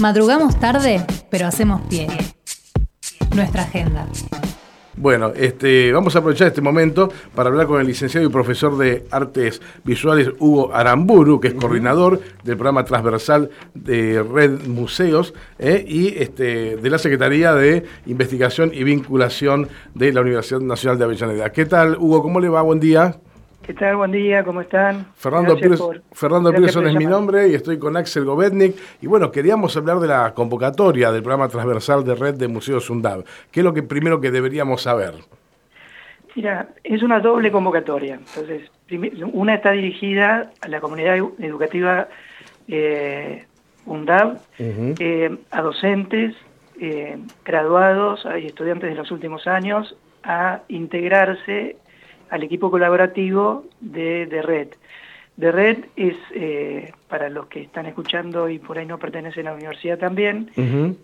Madrugamos tarde, pero hacemos pie. Nuestra agenda. Bueno, este, vamos a aprovechar este momento para hablar con el licenciado y profesor de Artes Visuales Hugo Aramburu, que es coordinador del programa transversal de Red Museos eh, y este, de la Secretaría de Investigación y Vinculación de la Universidad Nacional de Avellaneda. ¿Qué tal, Hugo? ¿Cómo le va? Buen día. ¿Qué tal? Buen día, ¿cómo están? Fernando, Fernando Pearson es mi nombre y estoy con Axel Govetnik. Y bueno, queríamos hablar de la convocatoria del programa transversal de Red de Museos UNDAV. ¿Qué es lo que primero que deberíamos saber? Mira, es una doble convocatoria. Entonces, una está dirigida a la comunidad educativa eh, UNDAV, eh, a docentes, eh, graduados y estudiantes de los últimos años, a integrarse al equipo colaborativo de, de Red. De Red es, eh, para los que están escuchando y por ahí no pertenecen a la universidad también,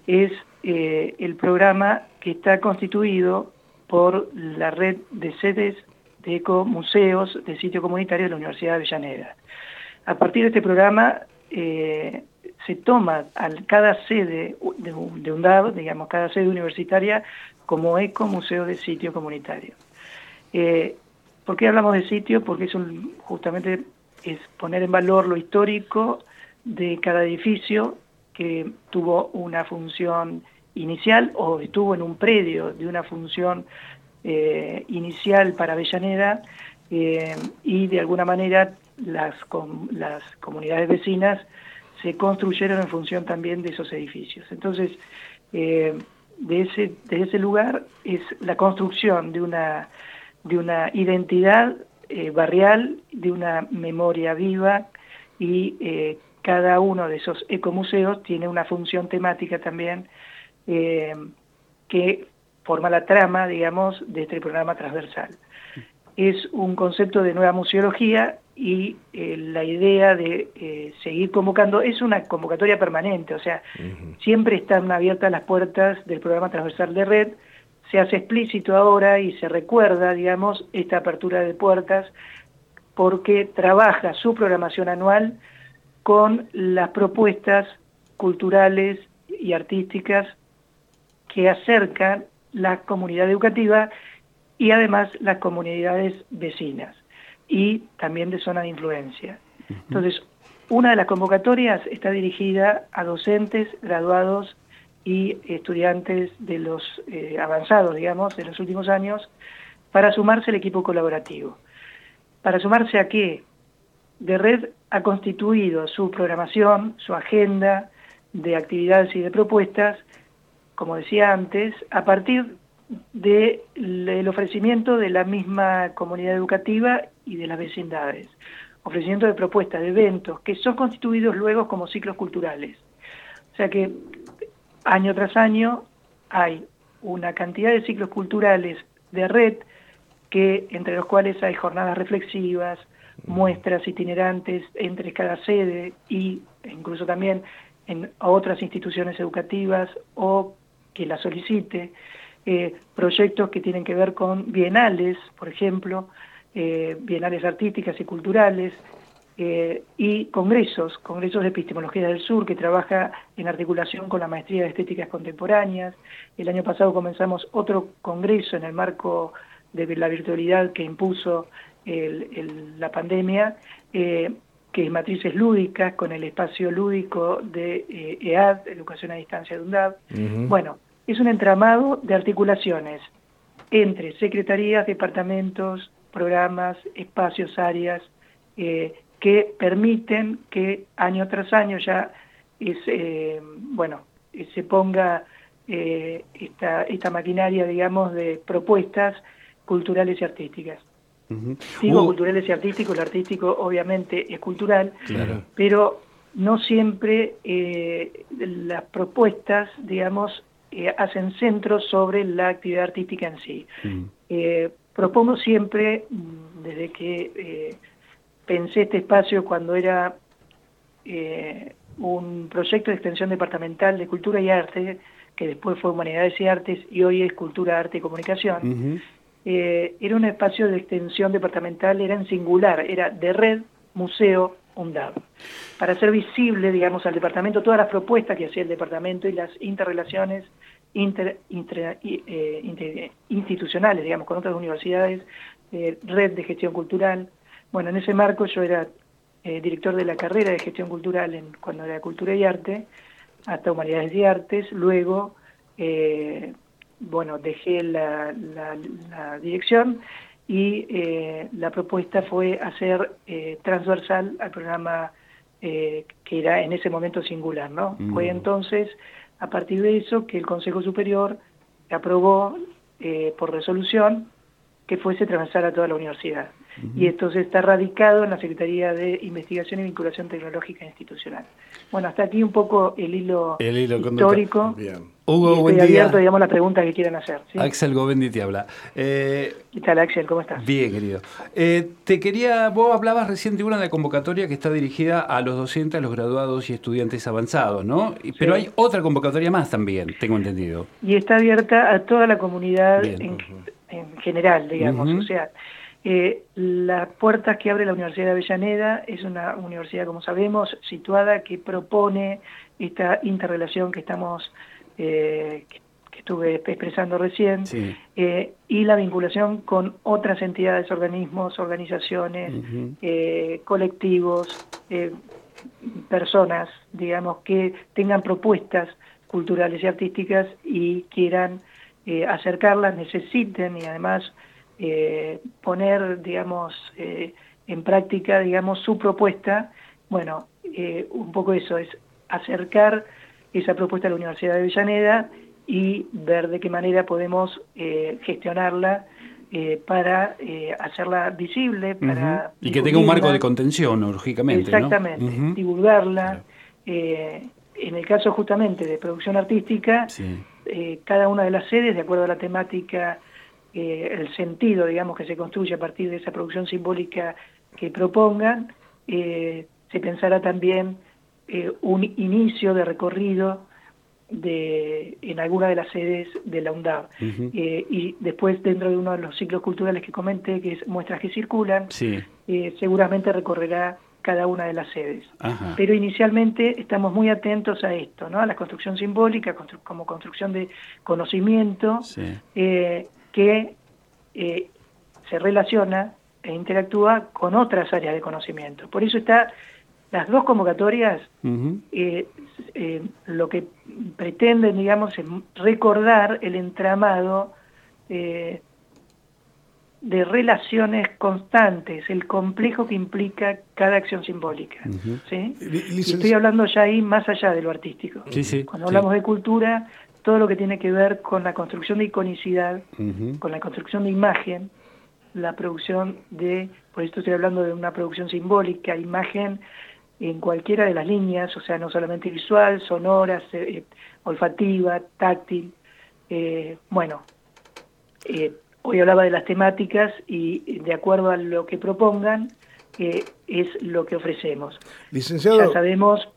es eh, el programa que está constituido por la red de sedes de ecomuseos de sitio comunitario de la Universidad de Avellaneda. A partir de este programa eh, se toma a cada sede de, de UNDAV, digamos, cada sede universitaria, como ecomuseo de sitio comunitario. ¿Por qué hablamos de sitio? Porque es un, justamente es poner en valor lo histórico de cada edificio que tuvo una función inicial o estuvo en un predio de una función eh, inicial para Avellaneda eh, y de alguna manera las, las comunidades vecinas se construyeron en función también de esos edificios. Entonces, eh, de, ese, de ese lugar es la construcción de una de una identidad eh, barrial, de una memoria viva y eh, cada uno de esos ecomuseos tiene una función temática también eh, que forma la trama, digamos, de este programa transversal. Es un concepto de nueva museología y la idea de seguir convocando es una convocatoria permanente, o sea, siempre están abiertas las puertas del programa transversal de red, se hace explícito ahora y se recuerda, digamos, esta apertura de puertas porque trabaja su programación anual con las propuestas culturales y artísticas que acercan la comunidad educativa y además las comunidades vecinas y también de zona de influencia. Entonces, una de las convocatorias está dirigida a docentes, graduados y estudiantes de los eh, avanzados, digamos, de los últimos años, para sumarse al equipo colaborativo. ¿Para sumarse a qué? De Red ha constituido su programación, su agenda de actividades y de propuestas, como decía antes, a partir del ofrecimiento de la misma comunidad educativa y de las vecindades. Ofrecimiento de propuestas, de eventos, que son constituidos luego como ciclos culturales. O sea que año tras año hay una cantidad de ciclos culturales de red que entre los cuales hay jornadas reflexivas, muestras itinerantes entre cada sede y incluso también en otras instituciones educativas o que la solicite, eh, proyectos que tienen que ver con bienales, por ejemplo, eh, bienales artísticas y culturales, eh, y congresos, congresos de epistemología del sur, que trabaja en articulación con la maestría de estéticas contemporáneas. El año pasado comenzamos otro congreso en el marco de la virtualidad que impuso la pandemia, eh, que es matrices lúdicas, con el espacio lúdico de eh, EAD, Educación a Distancia de UNDAD. Bueno, es un entramado de articulaciones entre secretarías, departamentos, programas, espacios, áreas, eh, que permiten que año tras año ya es, eh, bueno, se ponga eh, esta, esta maquinaria, digamos, de propuestas culturales y artísticas. Digo culturales y artísticos, lo artístico obviamente es cultural, pero no siempre eh, las propuestas, digamos, hacen centro sobre la actividad artística en sí. propongo siempre, mm, desde que pensé este espacio cuando era eh, un proyecto de extensión departamental de cultura y arte, que después fue Humanidades y Artes y hoy es Cultura, Arte y Comunicación. Eh, era un espacio de extensión departamental, era en singular, era de red, museo, UNDAV. para hacer visible, digamos, al departamento todas las propuestas que hacía el departamento y las interrelaciones inter, eh, institucionales, digamos, con otras universidades, red de gestión cultural. Bueno, en ese marco yo era director de la carrera de gestión cultural en, cuando era Cultura y Arte, hasta Humanidades y Artes, luego, bueno, dejé la, la dirección y eh, la propuesta fue hacer eh, transversal al programa eh, que era en ese momento singular, ¿no? Mm. Fue entonces, a partir de eso, que el Consejo Superior aprobó por resolución que fuese transversal a toda la universidad. Y esto está radicado en la Secretaría de Investigación y Vinculación Tecnológica Institucional. Bueno, hasta aquí un poco el hilo, histórico. Bien. Hugo, estoy abierto, digamos, la pregunta que quieran hacer. Axel Govendi te habla. Eh, ¿Qué tal, Axel? ¿Cómo estás? Bien, querido. Eh, te quería, vos hablabas recién de una de convocatoria que está dirigida a los docentes, a los graduados y estudiantes avanzados, ¿no? Pero hay otra convocatoria más también, tengo entendido. Y está abierta a toda la comunidad en, general, digamos. O sea, eh, las puertas que abre la Universidad de Avellaneda es una universidad, como sabemos, situada que propone esta interrelación que estamos eh, que, estuve expresando recién, eh, y la vinculación con otras entidades, organismos, organizaciones, eh, colectivos, personas, digamos, que tengan propuestas culturales y artísticas y quieran acercarlas, necesiten y además poner, digamos, en práctica, digamos, su propuesta. Bueno, un poco eso es acercar esa propuesta a la Universidad de Avellaneda y ver de qué manera podemos eh, gestionarla eh, para eh, hacerla visible, para... Y que tenga un marco de contención, lógicamente. Exactamente, divulgarla. en el caso justamente de producción artística, cada una de las sedes, de acuerdo a la temática, el sentido, digamos, que se construye a partir de esa producción simbólica que propongan, se pensará también eh, un inicio de recorrido de, en alguna de las sedes de la UNDAV. Eh, y después, dentro de uno de los ciclos culturales que comenté, que es Muestras que Circulan, eh, seguramente recorrerá cada una de las sedes. Pero inicialmente estamos muy atentos a esto, ¿no? a la construcción simbólica como construcción de conocimiento que se relaciona e interactúa con otras áreas de conocimiento. Por eso está las dos convocatorias eh, eh, lo que pretenden, digamos, es recordar el entramado eh, de relaciones constantes, el complejo que implica cada acción simbólica. estoy hablando ya ahí más allá de lo artístico. Cuando hablamos de cultura, todo lo que tiene que ver con la construcción de iconicidad, con la construcción de imagen, la producción de, por esto estoy hablando de una producción simbólica, imagen en cualquiera de las líneas, o sea, no solamente visual, sonora, eh, olfativa, táctil. Eh, bueno, eh, hoy hablaba de las temáticas y de acuerdo a lo que propongan, es lo que ofrecemos. Licenciado... Ya sabemos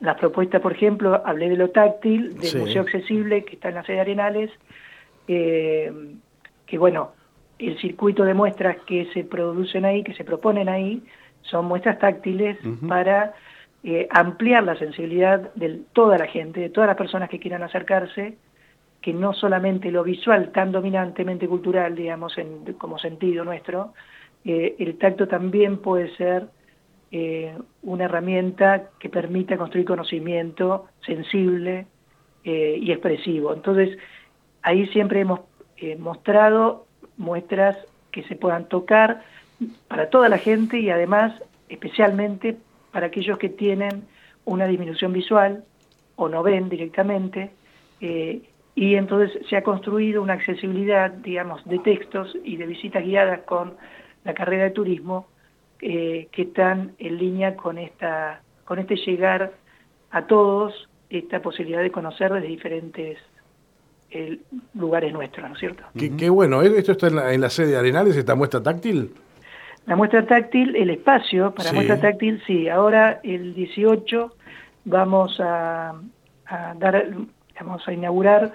las propuestas, por ejemplo, hablé de lo táctil, del Museo Accesible, que está en la sede Arenales, que bueno, el circuito de muestras que se producen ahí, que se proponen ahí, son muestras táctiles para eh, ampliar la sensibilidad de toda la gente, de todas las personas que quieran acercarse, que no solamente lo visual tan dominantemente cultural, digamos, como sentido nuestro, eh, el tacto también puede ser eh, una herramienta que permita construir conocimiento sensible y expresivo. Entonces, ahí siempre hemos mostrado muestras que se puedan tocar, para toda la gente y además especialmente para aquellos que tienen una disminución visual o no ven directamente eh, y entonces se ha construido una accesibilidad, digamos, de textos y de visitas guiadas con la carrera de turismo eh, que están en línea con esta con este llegar a todos esta posibilidad de conocer desde diferentes eh, lugares nuestros, ¿no es cierto? Qué, bueno, ¿esto está en la, en la sede de Arenales, esta muestra táctil? La muestra táctil, el espacio para muestra táctil, sí. Ahora el 18 vamos a, dar, vamos a inaugurar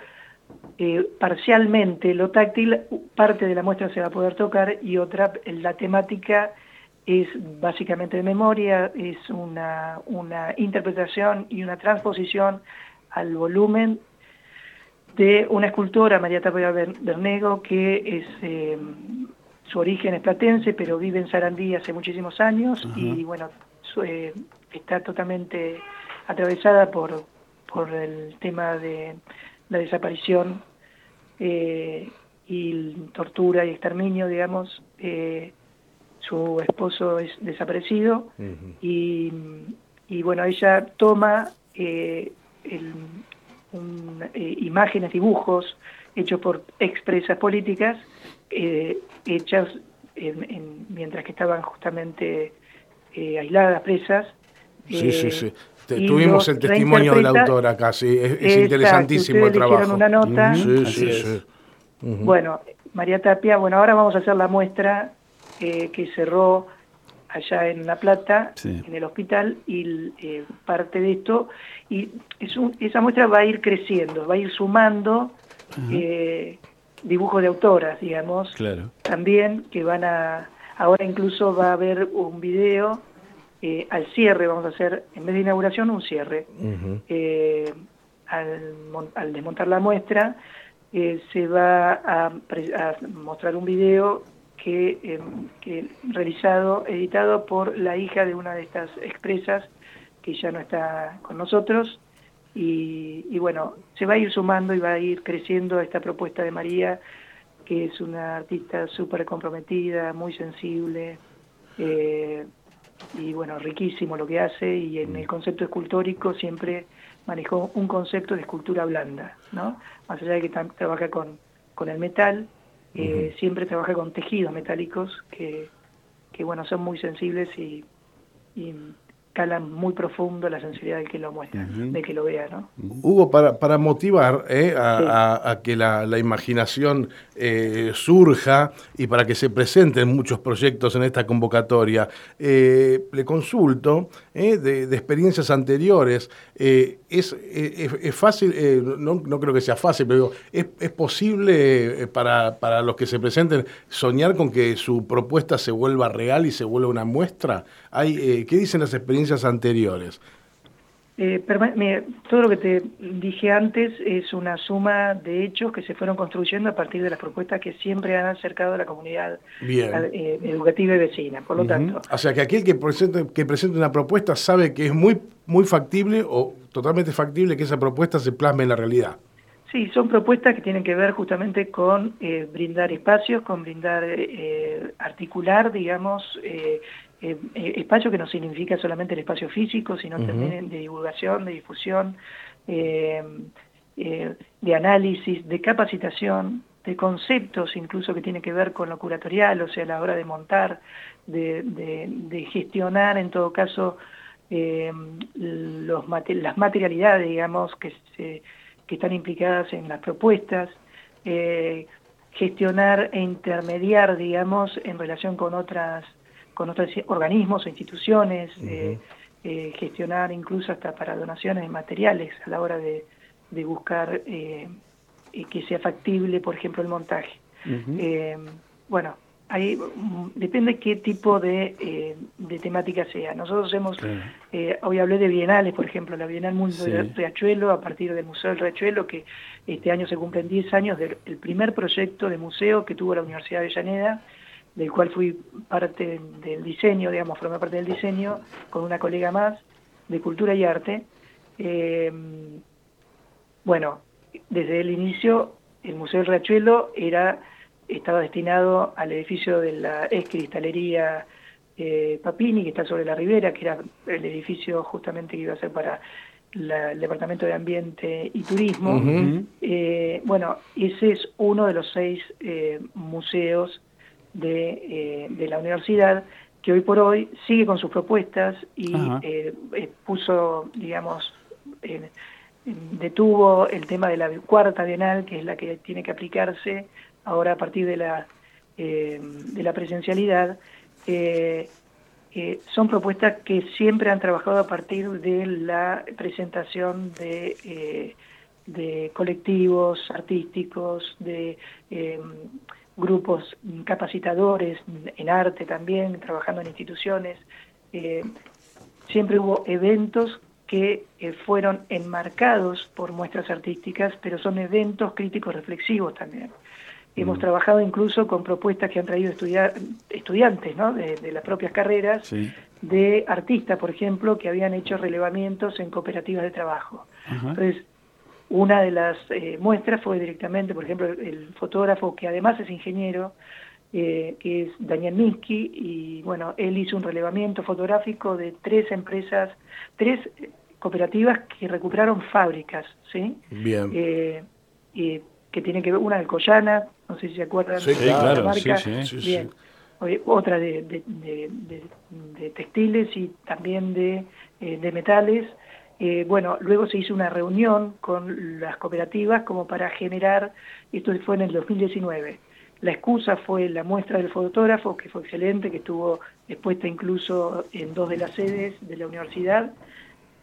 eh, parcialmente lo táctil, parte de la muestra se va a poder tocar y otra, la temática es básicamente de memoria, es una, una interpretación y una transposición al volumen de una escultora, María Tapia Bernego, que es eh, su origen es platense, pero vive en Sarandí hace muchísimos años y bueno, eh, está totalmente atravesada por, por el tema de la desaparición eh, y tortura y exterminio, digamos. su esposo es desaparecido y, y, bueno, ella toma el, eh, imágenes, dibujos hechos por expresas políticas, eh, hechas mientras que estaban justamente eh, aisladas, presas. Sí, sí, sí. Tuvimos el testimonio de la autora acá, sí, es, interesantísimo el trabajo. una nota. Sí, sí, sí. Bueno, María Tapia, bueno, ahora vamos a hacer la muestra que cerró allá en La Plata, en el hospital, y eh, parte de esto, y esa muestra va a ir creciendo, va a ir sumando eh, dibujos de autoras, digamos, también que van a, ahora incluso va a haber un video eh, al cierre, vamos a hacer, en vez de inauguración, un cierre. al, desmontar la muestra, se va a, a mostrar un video Em, que, realizado, editado por la hija de una de estas expresas que ya no está con nosotros. Y, bueno, se va a ir sumando y va a ir creciendo esta propuesta de María, que es una artista súper comprometida, muy sensible, eh, y bueno, riquísimo lo que hace, y en el concepto escultórico siempre manejó un concepto de escultura blanda, ¿no? Más allá de que trabaja con, con el metal, eh, siempre trabaja con tejidos metálicos que, que bueno, son muy sensibles y, y calan muy profundo la sensibilidad del que lo muestra, de que lo vea, ¿no? Hugo, para, para motivar eh, a, que la, imaginación eh, surja y para que se presenten muchos proyectos en esta convocatoria, eh, le consulto de, experiencias anteriores, es, es, fácil, no, no, creo que sea fácil, pero es, es posible para, para los que se presenten soñar con que su propuesta se vuelva real y se vuelva una muestra. Hay, ¿Qué dicen las experiencias anteriores? Eh, todo lo que te dije antes es una suma de hechos que se fueron construyendo a partir de las propuestas que siempre han acercado a la comunidad eh, educativa y vecina. Por lo tanto, o sea que aquel que presente, que presente una propuesta sabe que es muy muy factible o totalmente factible que esa propuesta se plasme en la realidad. Sí, son propuestas que tienen que ver justamente con eh, brindar espacios, con brindar, eh, articular, digamos, eh, espacio que no significa solamente el espacio físico, sino también de divulgación, de difusión, de análisis, de capacitación, de conceptos incluso que tienen que ver con lo curatorial, o sea, a la hora de montar, de, de gestionar en todo caso los, las materialidades, digamos, que se que están implicadas en las propuestas, eh, gestionar e intermediar, digamos, en relación con otras con otros organismos o instituciones, eh, eh, gestionar incluso hasta para donaciones de materiales a la hora de, de buscar que sea factible, por ejemplo, el montaje. bueno, Ahí mm, depende qué tipo de, eh, de temática sea. Nosotros hemos, eh, hoy hablé de bienales, por ejemplo, la Bienal Mundo de Riachuelo, a partir del Museo del Riachuelo, que este año se cumplen 10 años del primer proyecto de museo que tuvo la Universidad de Llaneda, del cual fui parte del diseño, digamos, formé parte del diseño, con una colega más, de Cultura y Arte. Eh, bueno, desde el inicio, el Museo del Riachuelo era estaba destinado al edificio de la ex cristalería eh, Papini, que está sobre la ribera, que era el edificio justamente que iba a ser para el Departamento de Ambiente y Turismo. Eh, bueno, ese es uno de los seis eh, museos de, de, la universidad que hoy por hoy sigue con sus propuestas y puso, digamos, detuvo el tema de la cuarta bienal, que es la que tiene que aplicarse ahora a partir de la, eh, de la presencialidad, eh, eh, son propuestas que siempre han trabajado a partir de la presentación de, de colectivos artísticos, de, grupos capacitadores en arte también, trabajando en instituciones. Siempre hubo eventos que fueron enmarcados por muestras artísticas, pero son eventos críticos reflexivos también. Hemos mm. trabajado incluso con propuestas que han traído estudiantes ¿no? de, las propias carreras, de artistas, por ejemplo, que habían hecho relevamientos en cooperativas de trabajo. Entonces, una de las eh, muestras fue directamente, por ejemplo, el, fotógrafo que además es ingeniero, eh, que es Daniel Minsky, y bueno, él hizo un relevamiento fotográfico de tres empresas, tres cooperativas que recuperaron fábricas, ¿sí? Bien. Eh, que tiene que ver, una de Collana, no sé si se acuerdan de la marca, Bien. otra de, de, textiles y también de, de metales, eh, bueno, luego se hizo una reunión con las cooperativas como para generar, esto fue en el 2019, la excusa fue la muestra del fotógrafo, que fue excelente, que estuvo expuesta incluso en dos de las sedes de la universidad,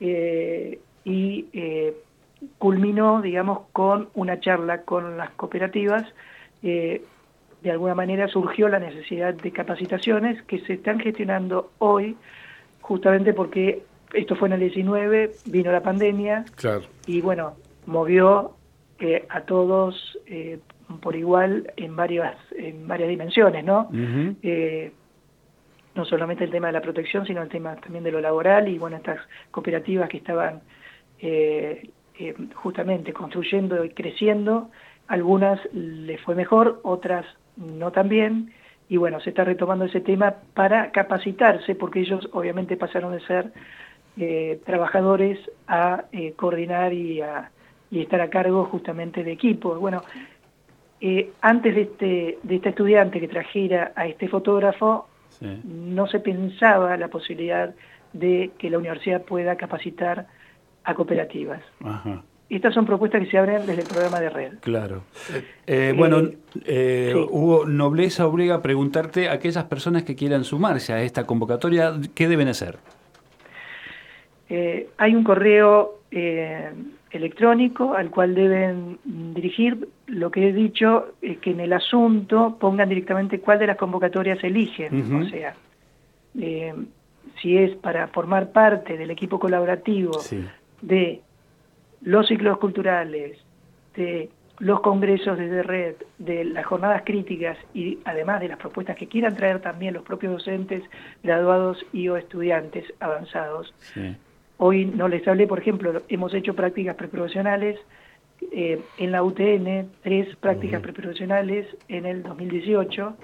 eh, y eh, culminó, digamos, con una charla con las cooperativas. de alguna manera surgió la necesidad de capacitaciones que se están gestionando hoy, justamente porque esto fue en el 19, vino la pandemia y bueno, movió eh, a todos eh, por igual en varias, en varias dimensiones, ¿no? Eh, no solamente el tema de la protección, sino el tema también de lo laboral y bueno, estas cooperativas que estaban justamente construyendo y creciendo, algunas les fue mejor, otras no tan bien, y bueno, se está retomando ese tema para capacitarse, porque ellos obviamente pasaron de ser eh, trabajadores a eh, coordinar y, a, y estar a cargo justamente de equipos. Bueno, eh, antes de este, de este estudiante que trajera a este fotógrafo, no se pensaba la posibilidad de que la universidad pueda capacitar a cooperativas. Estas son propuestas que se abren desde el programa de red. Claro. bueno, Hugo, Nobleza obliga a preguntarte a aquellas personas que quieran sumarse a esta convocatoria, ¿qué deben hacer? Eh, hay un correo eh, electrónico al cual deben dirigir. Lo que he dicho es que en el asunto pongan directamente cuál de las convocatorias eligen. O sea, eh, si es para formar parte del equipo colaborativo de los ciclos culturales, de los congresos de red, de las jornadas críticas y además de las propuestas que quieran traer también los propios docentes, graduados y o estudiantes avanzados, Hoy no les hablé, por ejemplo, hemos hecho prácticas preprofesionales eh, en la UTN, tres prácticas preprofesionales en el 2018.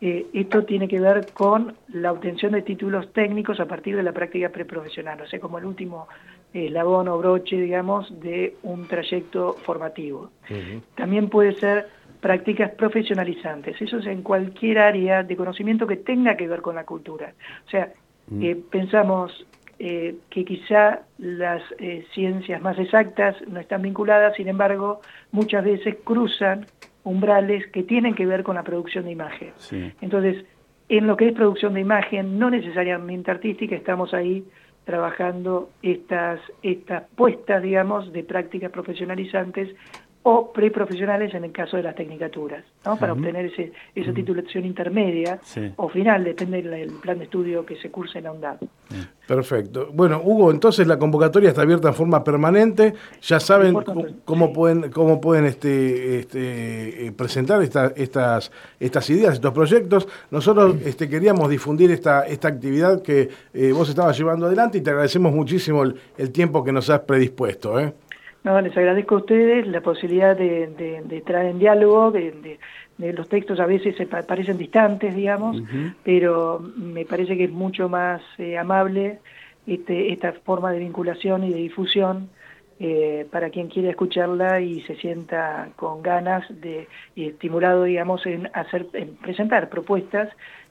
Eh, esto tiene que ver con la obtención de títulos técnicos a partir de la práctica preprofesional, o sea, como el último eslabón o broche, digamos, de un trayecto formativo. También puede ser prácticas profesionalizantes, eso es en cualquier área de conocimiento que tenga que ver con la cultura. O sea, eh, pensamos eh, que quizá las eh, ciencias más exactas no están vinculadas, sin embargo, muchas veces cruzan umbrales que tienen que ver con la producción de imagen. Entonces, en lo que es producción de imagen, no necesariamente artística, estamos ahí trabajando estas, estas puestas, digamos, de prácticas profesionalizantes o preprofesionales en el caso de las tecnicaturas, ¿no? para obtener ese, esa titulación intermedia o final, depende del plan de estudio que se curse en la UNDAD. Perfecto. Bueno, Hugo, entonces la convocatoria está abierta en forma permanente, ya saben cómo, pueden, cómo pueden este, este, eh, presentar estas, estas ideas, estos proyectos. Nosotros este, queríamos difundir esta, esta actividad que eh, vos estabas llevando adelante y te agradecemos muchísimo el, el tiempo que nos has predispuesto. ¿eh? No, les agradezco a ustedes la posibilidad de, de, traer en diálogo, de, los textos a veces se parecen distantes, digamos, pero me parece que es mucho más eh, amable este, esta forma de vinculación y de difusión eh, para quien quiera escucharla y se sienta con ganas de y estimulado, digamos, en hacer, en presentar propuestas.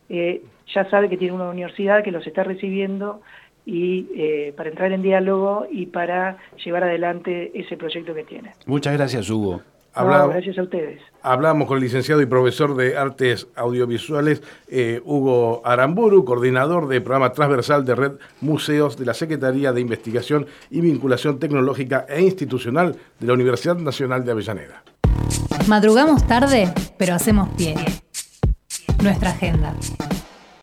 Eh, ya sabe que tiene una universidad que los está recibiendo y eh, para entrar en diálogo y para llevar adelante ese proyecto que tiene. Muchas gracias, Hugo. gracias a ustedes. Hablamos con el licenciado y profesor de Artes Audiovisuales eh, Hugo Aramburu, coordinador del programa transversal de Red Museos de la Secretaría de Investigación y Vinculación Tecnológica e Institucional de la Universidad Nacional de Avellaneda. Madrugamos tarde, pero hacemos pie. Nuestra agenda.